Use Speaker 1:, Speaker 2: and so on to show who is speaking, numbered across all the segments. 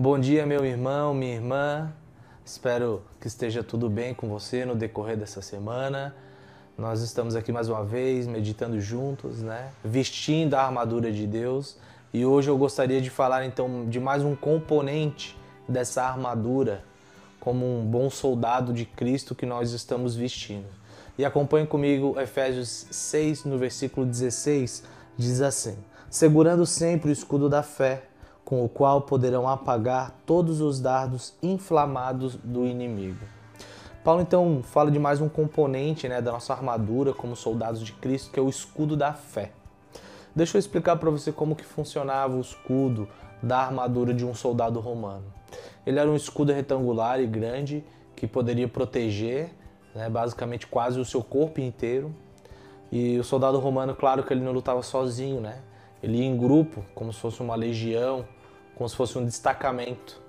Speaker 1: Bom dia, meu irmão, minha irmã. Espero que esteja tudo bem com você no decorrer dessa semana. Nós estamos aqui mais uma vez meditando juntos, né? Vestindo a armadura de Deus. E hoje eu gostaria de falar então de mais um componente dessa armadura, como um bom soldado de Cristo que nós estamos vestindo. E acompanhe comigo Efésios 6, no versículo 16, diz assim: Segurando sempre o escudo da fé, com o qual poderão apagar todos os dardos inflamados do inimigo. Paulo então fala de mais um componente né, da nossa armadura como soldados de Cristo, que é o escudo da fé. Deixa eu explicar para você como que funcionava o escudo da armadura de um soldado romano. Ele era um escudo retangular e grande que poderia proteger né, basicamente quase o seu corpo inteiro. E o soldado romano, claro que ele não lutava sozinho, né? Ele ia em grupo, como se fosse uma legião, como se fosse um destacamento.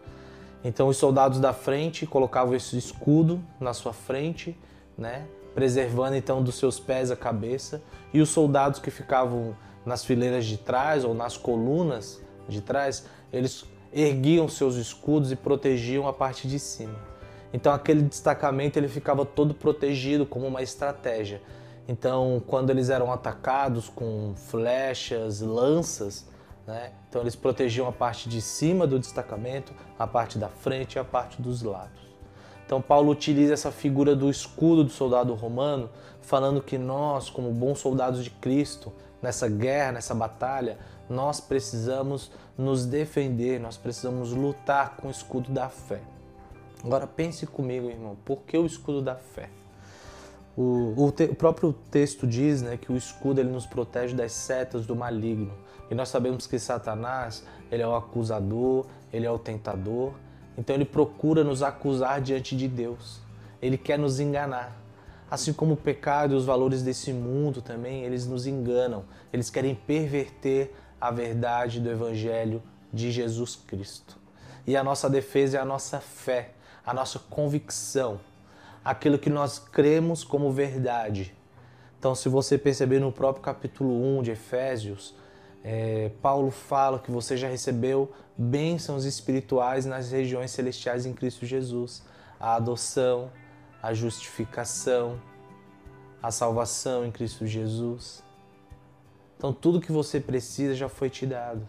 Speaker 1: Então os soldados da frente colocavam esse escudo na sua frente, né, preservando então dos seus pés a cabeça, e os soldados que ficavam nas fileiras de trás ou nas colunas de trás, eles erguiam seus escudos e protegiam a parte de cima. Então aquele destacamento ele ficava todo protegido como uma estratégia. Então quando eles eram atacados com flechas, lanças, né? Então eles protegiam a parte de cima do destacamento, a parte da frente e a parte dos lados. Então Paulo utiliza essa figura do escudo do soldado romano, falando que nós, como bons soldados de Cristo, nessa guerra, nessa batalha, nós precisamos nos defender, nós precisamos lutar com o escudo da fé. Agora pense comigo, irmão, por que o escudo da fé? O, o, te, o, próprio texto diz né, que o escudo ele nos protege das setas do maligno. E nós sabemos que Satanás ele é o acusador, ele é o tentador. Então ele procura nos acusar diante de Deus. Ele quer nos enganar. Assim como o pecado e os valores desse mundo também, eles nos enganam. Eles querem perverter a verdade do Evangelho de Jesus Cristo. E a nossa defesa é a nossa fé, a nossa convicção aquilo que nós cremos como verdade. Então, se você perceber no próprio capítulo 1 de Efésios, é, Paulo fala que você já recebeu bênçãos espirituais nas regiões celestiais em Cristo Jesus. A adoção, a justificação, a salvação em Cristo Jesus. Então, tudo que você precisa já foi te dado.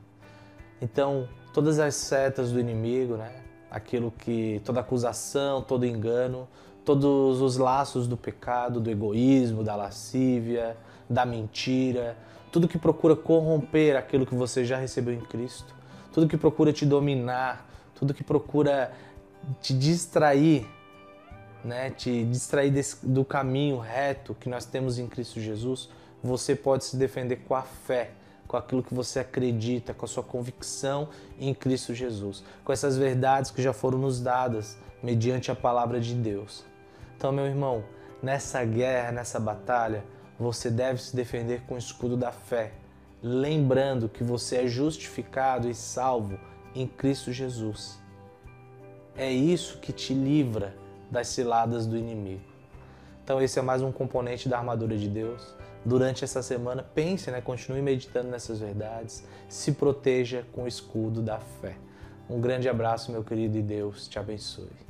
Speaker 1: Então, todas as setas do inimigo, né? Aquilo que toda acusação, todo engano, todos os laços do pecado, do egoísmo, da lascívia, da mentira, tudo que procura corromper aquilo que você já recebeu em Cristo, tudo que procura te dominar, tudo que procura te distrair, né, te distrair desse, do caminho reto que nós temos em Cristo Jesus, você pode se defender com a fé, com aquilo que você acredita, com a sua convicção em Cristo Jesus, com essas verdades que já foram nos dadas mediante a palavra de Deus. Então, meu irmão, nessa guerra, nessa batalha, você deve se defender com o escudo da fé, lembrando que você é justificado e salvo em Cristo Jesus. É isso que te livra das ciladas do inimigo. Então esse é mais um componente da armadura de Deus. Durante essa semana, pense, né, continue meditando nessas verdades, se proteja com o escudo da fé. Um grande abraço, meu querido, e Deus te abençoe.